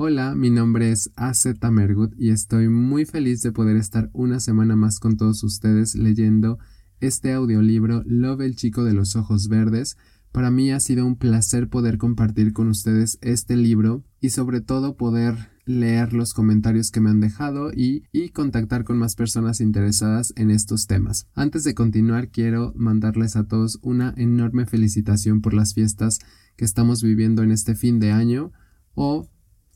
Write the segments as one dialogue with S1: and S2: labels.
S1: Hola, mi nombre es AZ Mergut y estoy muy feliz de poder estar una semana más con todos ustedes leyendo este audiolibro Love el chico de los ojos verdes. Para mí ha sido un placer poder compartir con ustedes este libro y sobre todo poder leer los comentarios que me han dejado y, y, contactar con más personas interesadas en estos temas. Antes de continuar quiero mandarles a todos una enorme felicitación por las fiestas que estamos viviendo en este fin de año o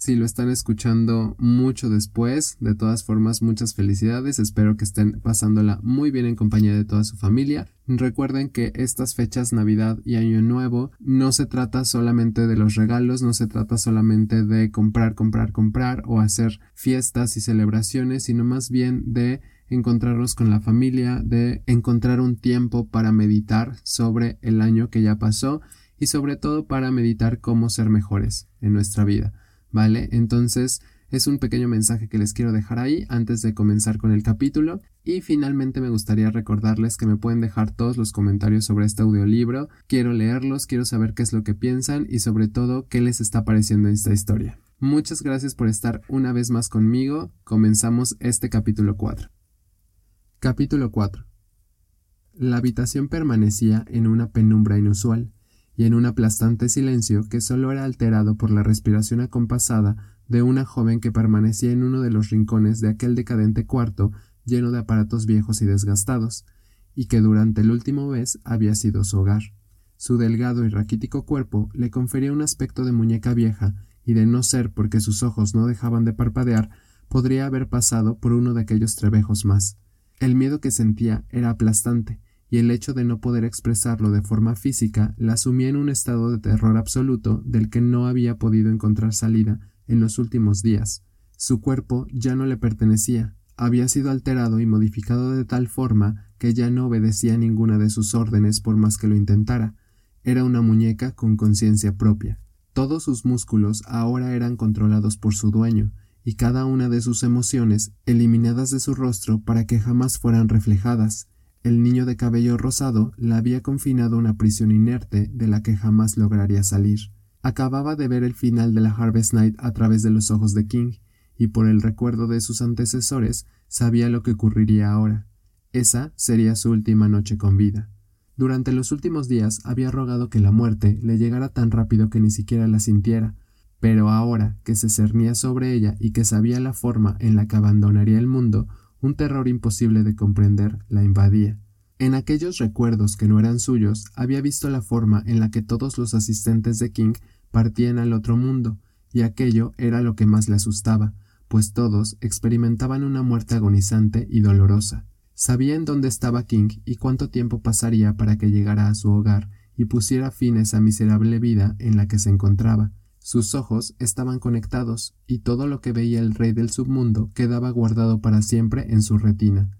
S1: si lo están escuchando mucho después. De todas formas, muchas felicidades. Espero que estén pasándola muy bien en compañía de toda su familia. Recuerden que estas fechas Navidad y Año Nuevo no se trata solamente de los regalos, no se trata solamente de comprar, comprar, comprar o hacer fiestas y celebraciones, sino más bien de encontrarnos con la familia, de encontrar un tiempo para meditar sobre el año que ya pasó y sobre todo para meditar cómo ser mejores en nuestra vida. ¿Vale? Entonces es un pequeño mensaje que les quiero dejar ahí antes de comenzar con el capítulo y finalmente me gustaría recordarles que me pueden dejar todos los comentarios sobre este audiolibro, quiero leerlos, quiero saber qué es lo que piensan y sobre todo qué les está pareciendo esta historia. Muchas gracias por estar una vez más conmigo, comenzamos este capítulo 4. Capítulo 4 La habitación permanecía en una penumbra inusual y en un aplastante silencio que solo era alterado por la respiración acompasada de una joven que permanecía en uno de los rincones de aquel decadente cuarto lleno de aparatos viejos y desgastados, y que durante el último mes había sido su hogar. Su delgado y raquítico cuerpo le confería un aspecto de muñeca vieja, y de no ser porque sus ojos no dejaban de parpadear, podría haber pasado por uno de aquellos trebejos más. El miedo que sentía era aplastante, y el hecho de no poder expresarlo de forma física la sumía en un estado de terror absoluto del que no había podido encontrar salida en los últimos días. Su cuerpo ya no le pertenecía, había sido alterado y modificado de tal forma que ya no obedecía ninguna de sus órdenes por más que lo intentara. Era una muñeca con conciencia propia. Todos sus músculos ahora eran controlados por su dueño, y cada una de sus emociones eliminadas de su rostro para que jamás fueran reflejadas. El niño de cabello rosado la había confinado a una prisión inerte de la que jamás lograría salir. Acababa de ver el final de la Harvest Night a través de los ojos de King, y por el recuerdo de sus antecesores sabía lo que ocurriría ahora. Esa sería su última noche con vida. Durante los últimos días había rogado que la muerte le llegara tan rápido que ni siquiera la sintiera, pero ahora que se cernía sobre ella y que sabía la forma en la que abandonaría el mundo, un terror imposible de comprender la invadía. En aquellos recuerdos que no eran suyos, había visto la forma en la que todos los asistentes de King partían al otro mundo, y aquello era lo que más le asustaba, pues todos experimentaban una muerte agonizante y dolorosa. Sabía en dónde estaba King y cuánto tiempo pasaría para que llegara a su hogar y pusiera fin a esa miserable vida en la que se encontraba, sus ojos estaban conectados, y todo lo que veía el rey del submundo quedaba guardado para siempre en su retina.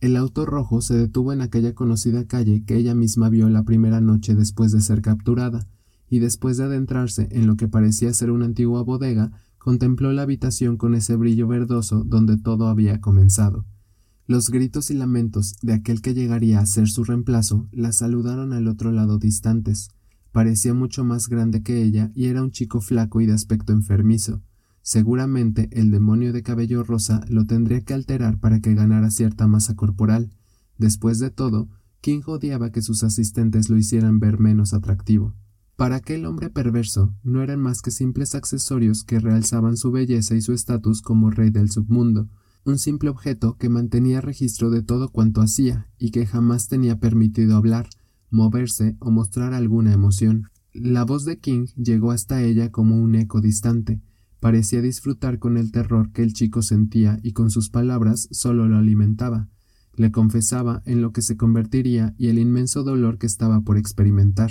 S1: El auto rojo se detuvo en aquella conocida calle que ella misma vio la primera noche después de ser capturada, y después de adentrarse en lo que parecía ser una antigua bodega, contempló la habitación con ese brillo verdoso donde todo había comenzado. Los gritos y lamentos de aquel que llegaría a ser su reemplazo la saludaron al otro lado distantes, Parecía mucho más grande que ella y era un chico flaco y de aspecto enfermizo. Seguramente el demonio de cabello rosa lo tendría que alterar para que ganara cierta masa corporal. Después de todo, King odiaba que sus asistentes lo hicieran ver menos atractivo. Para aquel hombre perverso no eran más que simples accesorios que realzaban su belleza y su estatus como rey del submundo, un simple objeto que mantenía registro de todo cuanto hacía y que jamás tenía permitido hablar, moverse o mostrar alguna emoción. La voz de King llegó hasta ella como un eco distante. Parecía disfrutar con el terror que el chico sentía y con sus palabras solo lo alimentaba. Le confesaba en lo que se convertiría y el inmenso dolor que estaba por experimentar.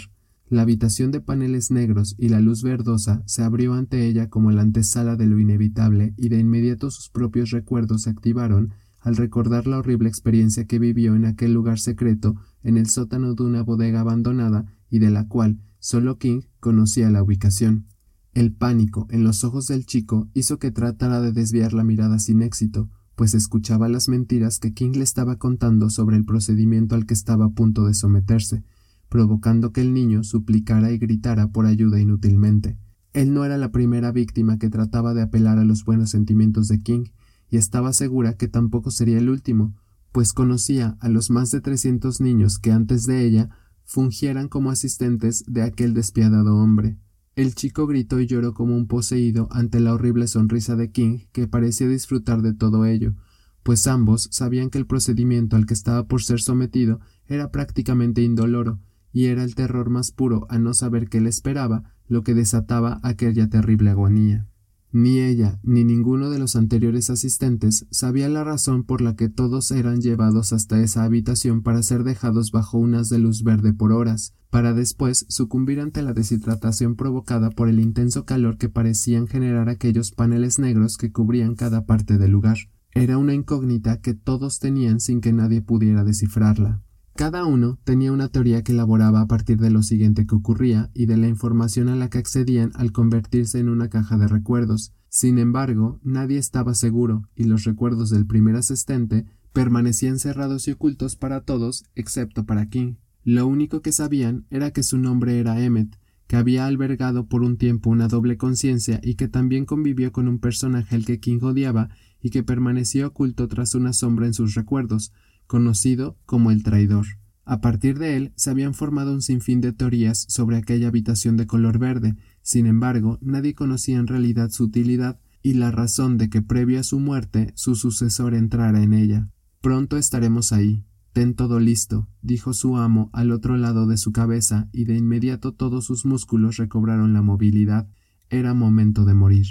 S1: La habitación de paneles negros y la luz verdosa se abrió ante ella como la antesala de lo inevitable y de inmediato sus propios recuerdos se activaron al recordar la horrible experiencia que vivió en aquel lugar secreto en el sótano de una bodega abandonada y de la cual solo King conocía la ubicación. El pánico en los ojos del chico hizo que tratara de desviar la mirada sin éxito, pues escuchaba las mentiras que King le estaba contando sobre el procedimiento al que estaba a punto de someterse, provocando que el niño suplicara y gritara por ayuda inútilmente. Él no era la primera víctima que trataba de apelar a los buenos sentimientos de King, y estaba segura que tampoco sería el último, pues conocía a los más de trescientos niños que antes de ella fungieran como asistentes de aquel despiadado hombre. El chico gritó y lloró como un poseído ante la horrible sonrisa de King, que parecía disfrutar de todo ello, pues ambos sabían que el procedimiento al que estaba por ser sometido era prácticamente indoloro, y era el terror más puro a no saber qué le esperaba lo que desataba aquella terrible agonía. Ni ella ni ninguno de los anteriores asistentes sabía la razón por la que todos eran llevados hasta esa habitación para ser dejados bajo unas de luz verde por horas, para después sucumbir ante la deshidratación provocada por el intenso calor que parecían generar aquellos paneles negros que cubrían cada parte del lugar. Era una incógnita que todos tenían sin que nadie pudiera descifrarla. Cada uno tenía una teoría que elaboraba a partir de lo siguiente que ocurría y de la información a la que accedían al convertirse en una caja de recuerdos. Sin embargo, nadie estaba seguro, y los recuerdos del primer asistente permanecían cerrados y ocultos para todos, excepto para King. Lo único que sabían era que su nombre era Emmet, que había albergado por un tiempo una doble conciencia y que también convivió con un personaje al que King odiaba y que permanecía oculto tras una sombra en sus recuerdos, conocido como el traidor. A partir de él se habían formado un sinfín de teorías sobre aquella habitación de color verde, sin embargo nadie conocía en realidad su utilidad y la razón de que previo a su muerte su sucesor entrara en ella. Pronto estaremos ahí. Ten todo listo, dijo su amo al otro lado de su cabeza, y de inmediato todos sus músculos recobraron la movilidad. Era momento de morir.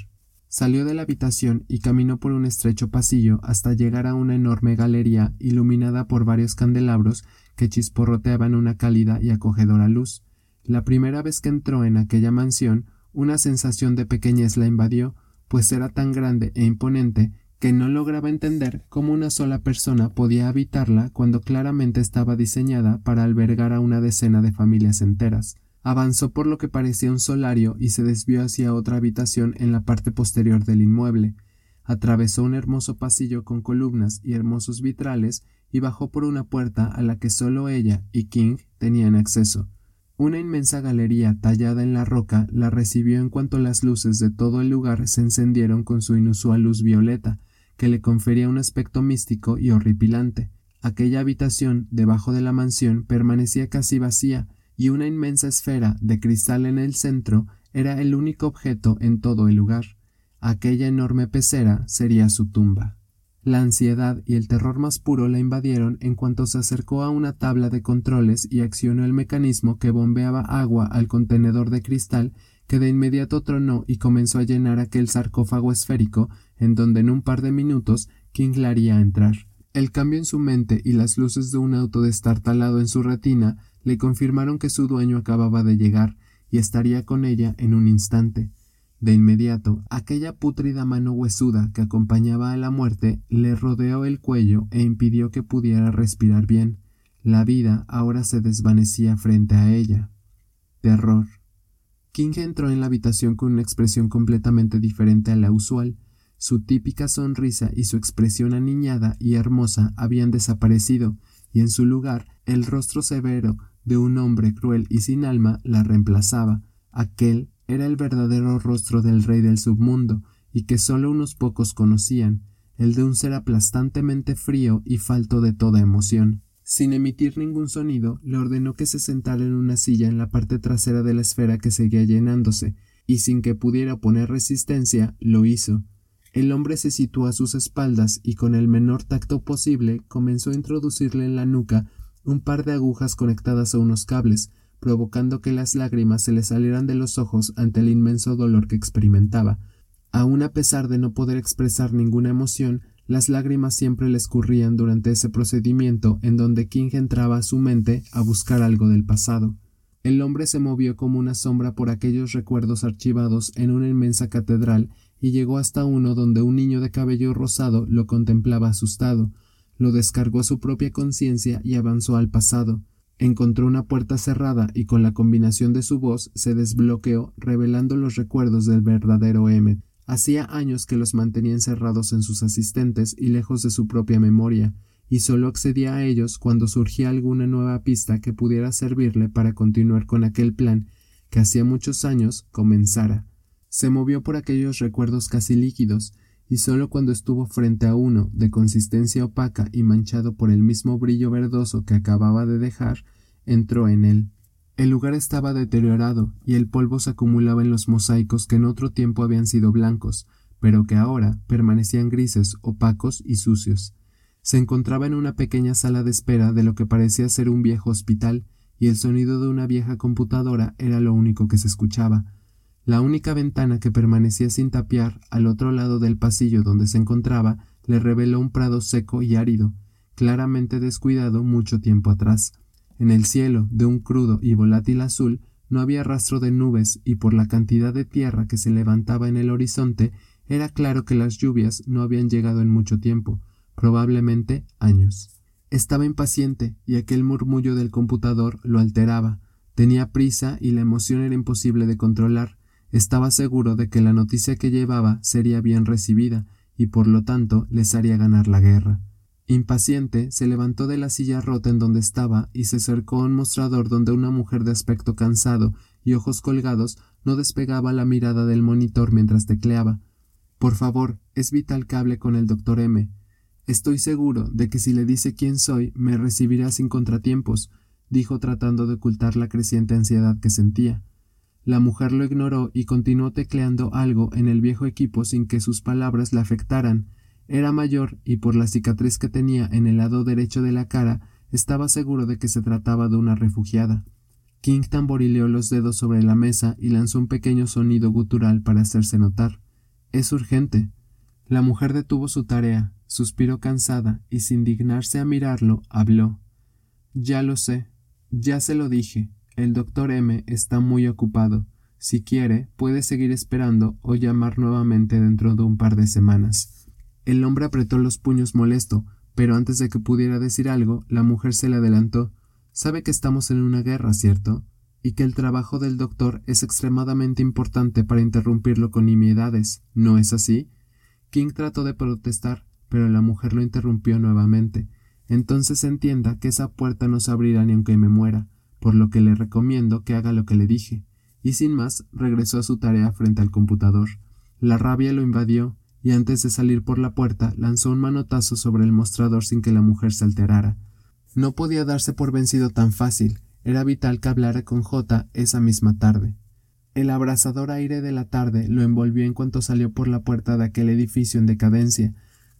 S1: Salió de la habitación y caminó por un estrecho pasillo hasta llegar a una enorme galería iluminada por varios candelabros que chisporroteaban una cálida y acogedora luz. La primera vez que entró en aquella mansión, una sensación de pequeñez la invadió, pues era tan grande e imponente que no lograba entender cómo una sola persona podía habitarla cuando claramente estaba diseñada para albergar a una decena de familias enteras. Avanzó por lo que parecía un solario y se desvió hacia otra habitación en la parte posterior del inmueble. Atravesó un hermoso pasillo con columnas y hermosos vitrales y bajó por una puerta a la que solo ella y King tenían acceso. Una inmensa galería tallada en la roca la recibió en cuanto las luces de todo el lugar se encendieron con su inusual luz violeta, que le confería un aspecto místico y horripilante. Aquella habitación debajo de la mansión permanecía casi vacía, y una inmensa esfera de cristal en el centro era el único objeto en todo el lugar. Aquella enorme pecera sería su tumba. La ansiedad y el terror más puro la invadieron en cuanto se acercó a una tabla de controles y accionó el mecanismo que bombeaba agua al contenedor de cristal que de inmediato tronó y comenzó a llenar aquel sarcófago esférico en donde en un par de minutos King la entrar. El cambio en su mente y las luces de un auto destartalado en su retina le confirmaron que su dueño acababa de llegar y estaría con ella en un instante. De inmediato, aquella pútrida mano huesuda que acompañaba a la muerte le rodeó el cuello e impidió que pudiera respirar bien. La vida ahora se desvanecía frente a ella. Terror. King entró en la habitación con una expresión completamente diferente a la usual. Su típica sonrisa y su expresión aniñada y hermosa habían desaparecido, y en su lugar el rostro severo de un hombre cruel y sin alma la reemplazaba. Aquel era el verdadero rostro del rey del submundo, y que sólo unos pocos conocían, el de un ser aplastantemente frío y falto de toda emoción. Sin emitir ningún sonido, le ordenó que se sentara en una silla en la parte trasera de la esfera que seguía llenándose, y sin que pudiera oponer resistencia, lo hizo. El hombre se situó a sus espaldas y con el menor tacto posible comenzó a introducirle en la nuca un par de agujas conectadas a unos cables, provocando que las lágrimas se le salieran de los ojos ante el inmenso dolor que experimentaba. Aun a pesar de no poder expresar ninguna emoción, las lágrimas siempre le escurrían durante ese procedimiento en donde King entraba a su mente a buscar algo del pasado. El hombre se movió como una sombra por aquellos recuerdos archivados en una inmensa catedral y llegó hasta uno donde un niño de cabello rosado lo contemplaba asustado, lo descargó su propia conciencia y avanzó al pasado. Encontró una puerta cerrada y con la combinación de su voz se desbloqueó, revelando los recuerdos del verdadero Emmet. Hacía años que los mantenía encerrados en sus asistentes y lejos de su propia memoria, y solo accedía a ellos cuando surgía alguna nueva pista que pudiera servirle para continuar con aquel plan que hacía muchos años comenzara. Se movió por aquellos recuerdos casi líquidos, y sólo cuando estuvo frente a uno de consistencia opaca y manchado por el mismo brillo verdoso que acababa de dejar, entró en él. El lugar estaba deteriorado y el polvo se acumulaba en los mosaicos que en otro tiempo habían sido blancos, pero que ahora permanecían grises, opacos y sucios. Se encontraba en una pequeña sala de espera de lo que parecía ser un viejo hospital, y el sonido de una vieja computadora era lo único que se escuchaba, la única ventana que permanecía sin tapiar al otro lado del pasillo donde se encontraba le reveló un prado seco y árido, claramente descuidado mucho tiempo atrás. En el cielo, de un crudo y volátil azul, no había rastro de nubes y por la cantidad de tierra que se levantaba en el horizonte era claro que las lluvias no habían llegado en mucho tiempo, probablemente años. Estaba impaciente y aquel murmullo del computador lo alteraba. Tenía prisa y la emoción era imposible de controlar. Estaba seguro de que la noticia que llevaba sería bien recibida y por lo tanto les haría ganar la guerra. Impaciente, se levantó de la silla rota en donde estaba y se acercó a un mostrador donde una mujer de aspecto cansado y ojos colgados no despegaba la mirada del monitor mientras tecleaba. Por favor, es vital que hable con el doctor M. Estoy seguro de que si le dice quién soy, me recibirá sin contratiempos, dijo tratando de ocultar la creciente ansiedad que sentía. La mujer lo ignoró y continuó tecleando algo en el viejo equipo sin que sus palabras la afectaran. Era mayor y por la cicatriz que tenía en el lado derecho de la cara estaba seguro de que se trataba de una refugiada. King tamborileó los dedos sobre la mesa y lanzó un pequeño sonido gutural para hacerse notar. Es urgente. La mujer detuvo su tarea, suspiró cansada y sin dignarse a mirarlo, habló. Ya lo sé. Ya se lo dije. El doctor M está muy ocupado. Si quiere, puede seguir esperando o llamar nuevamente dentro de un par de semanas. El hombre apretó los puños molesto, pero antes de que pudiera decir algo, la mujer se le adelantó. Sabe que estamos en una guerra, ¿cierto? Y que el trabajo del doctor es extremadamente importante para interrumpirlo con nimiedades, ¿no es así? King trató de protestar, pero la mujer lo interrumpió nuevamente. Entonces entienda que esa puerta no se abrirá ni aunque me muera por lo que le recomiendo que haga lo que le dije, y sin más regresó a su tarea frente al computador. La rabia lo invadió, y antes de salir por la puerta lanzó un manotazo sobre el mostrador sin que la mujer se alterara. No podía darse por vencido tan fácil, era vital que hablara con J esa misma tarde. El abrasador aire de la tarde lo envolvió en cuanto salió por la puerta de aquel edificio en decadencia.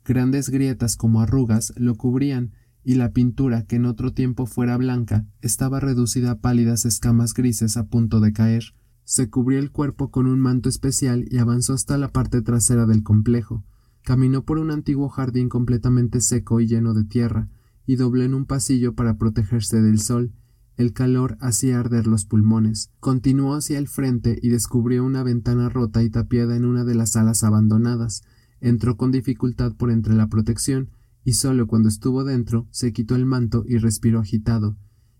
S1: Grandes grietas como arrugas lo cubrían y la pintura, que en otro tiempo fuera blanca, estaba reducida a pálidas escamas grises a punto de caer. Se cubrió el cuerpo con un manto especial y avanzó hasta la parte trasera del complejo. Caminó por un antiguo jardín completamente seco y lleno de tierra, y dobló en un pasillo para protegerse del sol. El calor hacía arder los pulmones. Continuó hacia el frente y descubrió una ventana rota y tapiada en una de las salas abandonadas. Entró con dificultad por entre la protección y solo cuando estuvo dentro se quitó el manto y respiró agitado.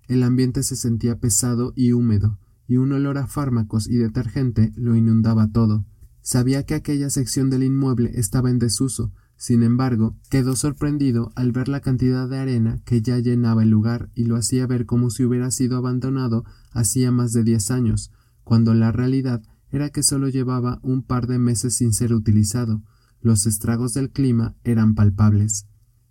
S1: El ambiente se sentía pesado y húmedo, y un olor a fármacos y detergente lo inundaba todo. Sabía que aquella sección del inmueble estaba en desuso, sin embargo, quedó sorprendido al ver la cantidad de arena que ya llenaba el lugar y lo hacía ver como si hubiera sido abandonado hacía más de diez años, cuando la realidad era que solo llevaba un par de meses sin ser utilizado. Los estragos del clima eran palpables.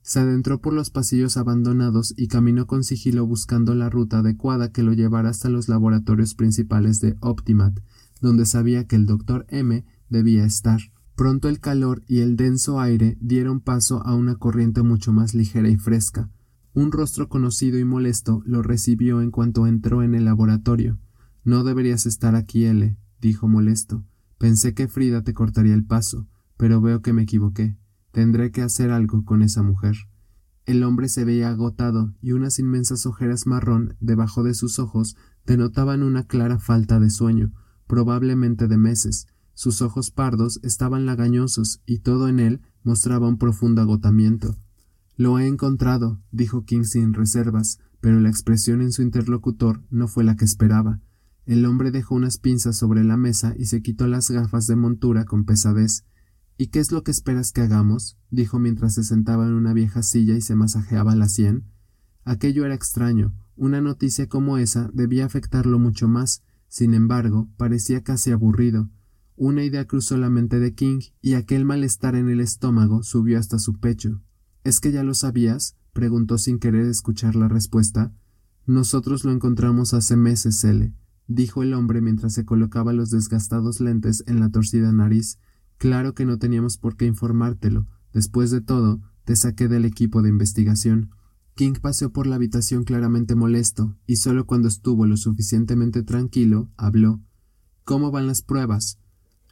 S1: Se adentró por los pasillos abandonados y caminó con sigilo buscando la ruta adecuada que lo llevara hasta los laboratorios principales de Optimat, donde sabía que el doctor M debía estar. Pronto el calor y el denso aire dieron paso a una corriente mucho más ligera y fresca. Un rostro conocido y molesto lo recibió en cuanto entró en el laboratorio. No deberías estar aquí, L, dijo molesto. Pensé que Frida te cortaría el paso, pero veo que me equivoqué. Tendré que hacer algo con esa mujer. El hombre se veía agotado y unas inmensas ojeras marrón debajo de sus ojos denotaban una clara falta de sueño, probablemente de meses. Sus ojos pardos estaban lagañosos y todo en él mostraba un profundo agotamiento. Lo he encontrado, dijo King sin reservas, pero la expresión en su interlocutor no fue la que esperaba. El hombre dejó unas pinzas sobre la mesa y se quitó las gafas de montura con pesadez. ¿Y qué es lo que esperas que hagamos? dijo mientras se sentaba en una vieja silla y se masajeaba la sien. Aquello era extraño. Una noticia como esa debía afectarlo mucho más. Sin embargo, parecía casi aburrido. Una idea cruzó la mente de King y aquel malestar en el estómago subió hasta su pecho. ¿Es que ya lo sabías? preguntó sin querer escuchar la respuesta. Nosotros lo encontramos hace meses, L, dijo el hombre mientras se colocaba los desgastados lentes en la torcida nariz. Claro que no teníamos por qué informártelo. Después de todo, te saqué del equipo de investigación. King paseó por la habitación claramente molesto, y solo cuando estuvo lo suficientemente tranquilo, habló. ¿Cómo van las pruebas?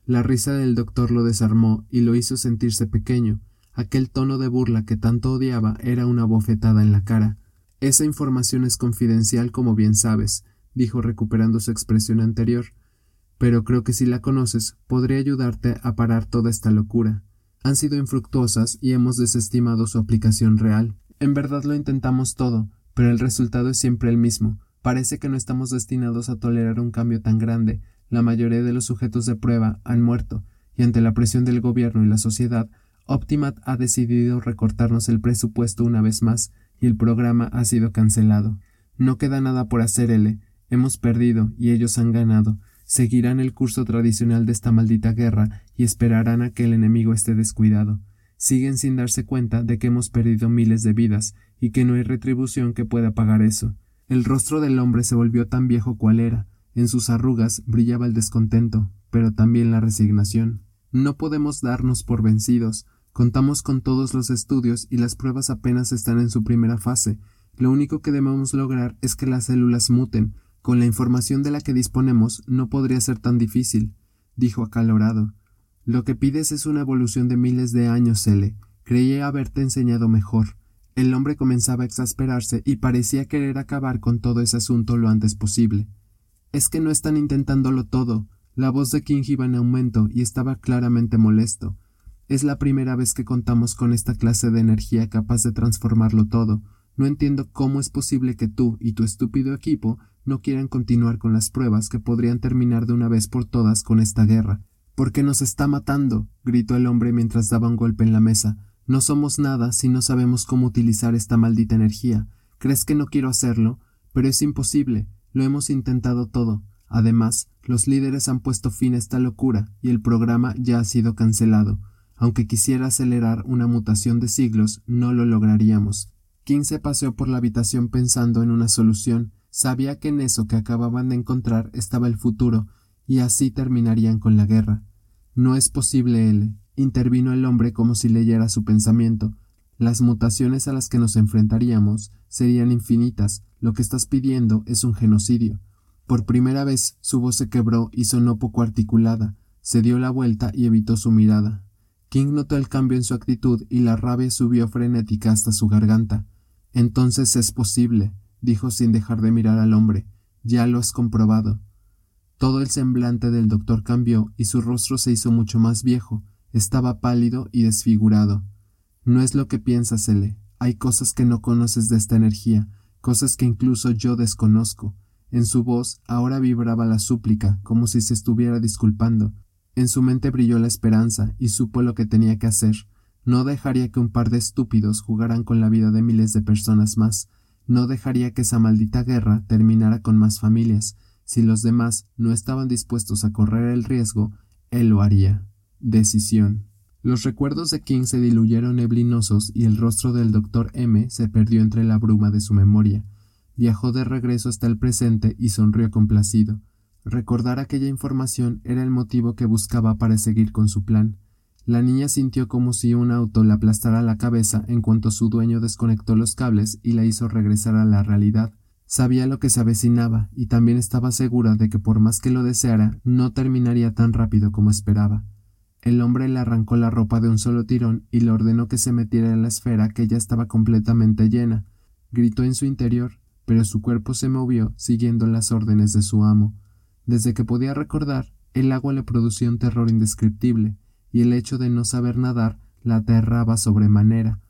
S1: La risa del doctor lo desarmó y lo hizo sentirse pequeño. Aquel tono de burla que tanto odiaba era una bofetada en la cara. Esa información es confidencial, como bien sabes, dijo recuperando su expresión anterior. Pero creo que si la conoces, podría ayudarte a parar toda esta locura. Han sido infructuosas y hemos desestimado su aplicación real. En verdad lo intentamos todo, pero el resultado es siempre el mismo. Parece que no estamos destinados a tolerar un cambio tan grande, la mayoría de los sujetos de prueba han muerto, y ante la presión del gobierno y la sociedad, Optimat ha decidido recortarnos el presupuesto una vez más, y el programa ha sido cancelado. No queda nada por hacer, L. Hemos perdido y ellos han ganado. Seguirán el curso tradicional de esta maldita guerra y esperarán a que el enemigo esté descuidado. Siguen sin darse cuenta de que hemos perdido miles de vidas y que no hay retribución que pueda pagar eso. El rostro del hombre se volvió tan viejo cual era, en sus arrugas brillaba el descontento, pero también la resignación. No podemos darnos por vencidos. Contamos con todos los estudios y las pruebas apenas están en su primera fase. Lo único que debemos lograr es que las células muten. Con la información de la que disponemos no podría ser tan difícil, dijo acalorado. Lo que pides es una evolución de miles de años, L. Creí haberte enseñado mejor. El hombre comenzaba a exasperarse y parecía querer acabar con todo ese asunto lo antes posible. Es que no están intentándolo todo. La voz de King iba en aumento y estaba claramente molesto. Es la primera vez que contamos con esta clase de energía capaz de transformarlo todo. No entiendo cómo es posible que tú y tu estúpido equipo no quieran continuar con las pruebas que podrían terminar de una vez por todas con esta guerra. Porque nos está matando, gritó el hombre mientras daba un golpe en la mesa. No somos nada si no sabemos cómo utilizar esta maldita energía. ¿Crees que no quiero hacerlo? Pero es imposible. Lo hemos intentado todo. Además, los líderes han puesto fin a esta locura y el programa ya ha sido cancelado. Aunque quisiera acelerar una mutación de siglos, no lo lograríamos. King se paseó por la habitación pensando en una solución. Sabía que en eso que acababan de encontrar estaba el futuro, y así terminarían con la guerra. No es posible, L. intervino el hombre como si leyera su pensamiento. Las mutaciones a las que nos enfrentaríamos serían infinitas. Lo que estás pidiendo es un genocidio. Por primera vez su voz se quebró y sonó poco articulada. Se dio la vuelta y evitó su mirada. King notó el cambio en su actitud y la rabia subió frenética hasta su garganta. Entonces es posible, dijo sin dejar de mirar al hombre. Ya lo has comprobado. Todo el semblante del doctor cambió y su rostro se hizo mucho más viejo. Estaba pálido y desfigurado. No es lo que piensas, L. Hay cosas que no conoces de esta energía, cosas que incluso yo desconozco. En su voz ahora vibraba la súplica, como si se estuviera disculpando. En su mente brilló la esperanza y supo lo que tenía que hacer. No dejaría que un par de estúpidos jugaran con la vida de miles de personas más. No dejaría que esa maldita guerra terminara con más familias. Si los demás no estaban dispuestos a correr el riesgo, él lo haría. Decisión. Los recuerdos de King se diluyeron neblinosos y el rostro del doctor M se perdió entre la bruma de su memoria. Viajó de regreso hasta el presente y sonrió complacido. Recordar aquella información era el motivo que buscaba para seguir con su plan. La niña sintió como si un auto le aplastara la cabeza en cuanto su dueño desconectó los cables y la hizo regresar a la realidad. Sabía lo que se avecinaba y también estaba segura de que por más que lo deseara, no terminaría tan rápido como esperaba. El hombre le arrancó la ropa de un solo tirón y le ordenó que se metiera en la esfera que ya estaba completamente llena. Gritó en su interior, pero su cuerpo se movió siguiendo las órdenes de su amo. Desde que podía recordar, el agua le producía un terror indescriptible, y el hecho de no saber nadar la aterraba sobremanera.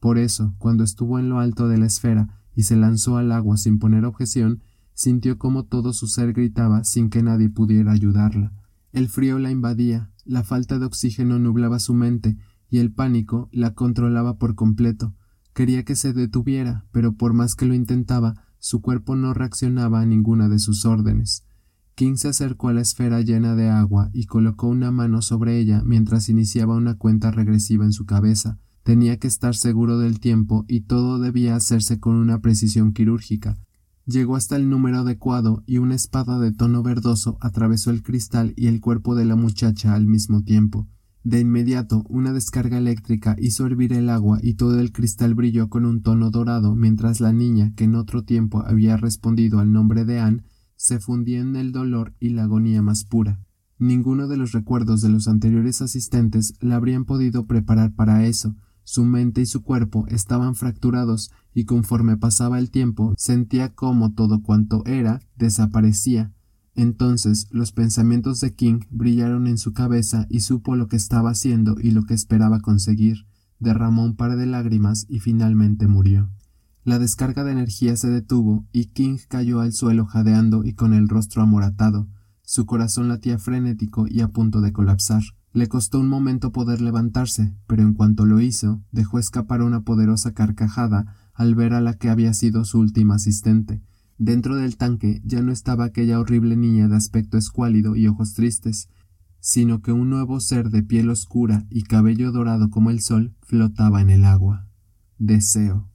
S1: Por eso, cuando estuvo en lo alto de la esfera y se lanzó al agua sin poner objeción, sintió como todo su ser gritaba sin que nadie pudiera ayudarla. El frío la invadía, la falta de oxígeno nublaba su mente y el pánico la controlaba por completo. Quería que se detuviera, pero por más que lo intentaba, su cuerpo no reaccionaba a ninguna de sus órdenes. King se acercó a la esfera llena de agua y colocó una mano sobre ella mientras iniciaba una cuenta regresiva en su cabeza. Tenía que estar seguro del tiempo y todo debía hacerse con una precisión quirúrgica. Llegó hasta el número adecuado y una espada de tono verdoso atravesó el cristal y el cuerpo de la muchacha al mismo tiempo. De inmediato una descarga eléctrica hizo hervir el agua y todo el cristal brilló con un tono dorado mientras la niña, que en otro tiempo había respondido al nombre de Anne, se fundía en el dolor y la agonía más pura. Ninguno de los recuerdos de los anteriores asistentes la habrían podido preparar para eso, su mente y su cuerpo estaban fracturados y conforme pasaba el tiempo sentía como todo cuanto era desaparecía. Entonces los pensamientos de King brillaron en su cabeza y supo lo que estaba haciendo y lo que esperaba conseguir. Derramó un par de lágrimas y finalmente murió. La descarga de energía se detuvo y King cayó al suelo jadeando y con el rostro amoratado. Su corazón latía frenético y a punto de colapsar. Le costó un momento poder levantarse, pero en cuanto lo hizo, dejó escapar una poderosa carcajada al ver a la que había sido su última asistente. Dentro del tanque ya no estaba aquella horrible niña de aspecto escuálido y ojos tristes, sino que un nuevo ser de piel oscura y cabello dorado como el sol flotaba en el agua. Deseo.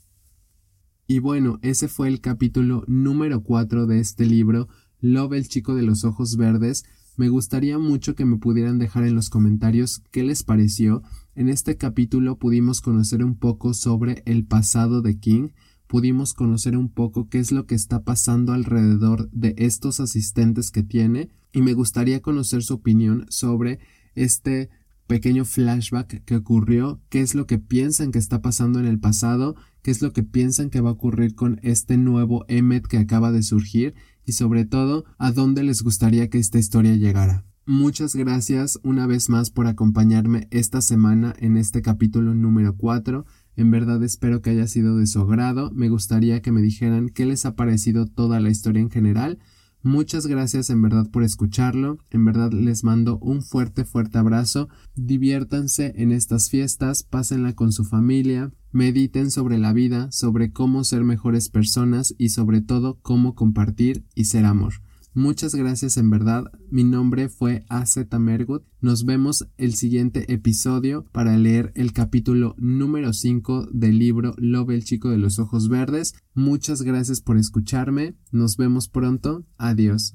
S1: Y bueno, ese fue el capítulo número 4 de este libro, Love el chico de los ojos verdes, me gustaría mucho que me pudieran dejar en los comentarios qué les pareció. En este capítulo pudimos conocer un poco sobre el pasado de King, pudimos conocer un poco qué es lo que está pasando alrededor de estos asistentes que tiene y me gustaría conocer su opinión sobre este pequeño flashback que ocurrió, qué es lo que piensan que está pasando en el pasado, qué es lo que piensan que va a ocurrir con este nuevo Emmet que acaba de surgir y sobre todo a dónde les gustaría que esta historia llegara. Muchas gracias una vez más por acompañarme esta semana en este capítulo número 4. En verdad espero que haya sido de su agrado. Me gustaría que me dijeran qué les ha parecido toda la historia en general. Muchas gracias en verdad por escucharlo. En verdad les mando un fuerte, fuerte abrazo. Diviértanse en estas fiestas, pásenla con su familia, Mediten sobre la vida, sobre cómo ser mejores personas y sobre todo cómo compartir y ser amor. Muchas gracias en verdad. Mi nombre fue AZ Mergut. Nos vemos el siguiente episodio para leer el capítulo número 5 del libro Love el chico de los ojos verdes. Muchas gracias por escucharme. Nos vemos pronto. Adiós.